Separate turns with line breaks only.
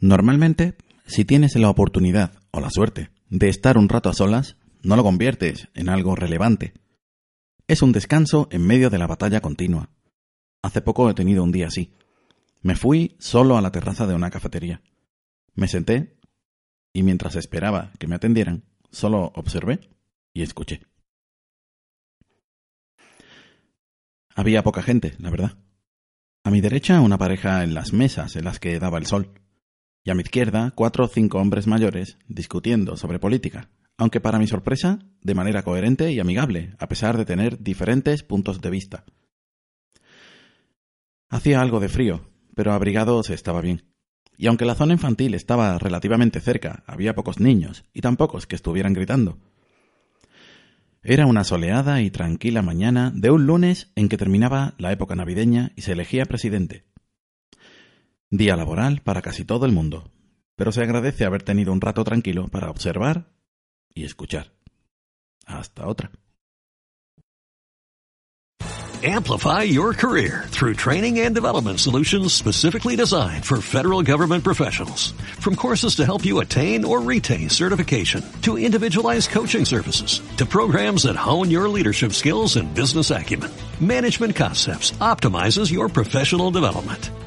Normalmente, si tienes la oportunidad o la suerte de estar un rato a solas, no lo conviertes en algo relevante. Es un descanso en medio de la batalla continua. Hace poco he tenido un día así. Me fui solo a la terraza de una cafetería. Me senté y mientras esperaba que me atendieran, solo observé y escuché. Había poca gente, la verdad. A mi derecha una pareja en las mesas en las que daba el sol y a mi izquierda cuatro o cinco hombres mayores discutiendo sobre política, aunque para mi sorpresa, de manera coherente y amigable, a pesar de tener diferentes puntos de vista. Hacía algo de frío, pero abrigado se estaba bien. Y aunque la zona infantil estaba relativamente cerca, había pocos niños, y tan pocos que estuvieran gritando. Era una soleada y tranquila mañana de un lunes en que terminaba la época navideña y se elegía presidente. Día laboral para casi todo el mundo, pero se agradece haber tenido un rato tranquilo para observar y escuchar. Hasta otra.
Amplify your career through training and development solutions specifically designed for federal government professionals. From courses to help you attain or retain certification, to individualized coaching services, to programs that hone your leadership skills and business acumen, Management Concepts optimizes your professional development.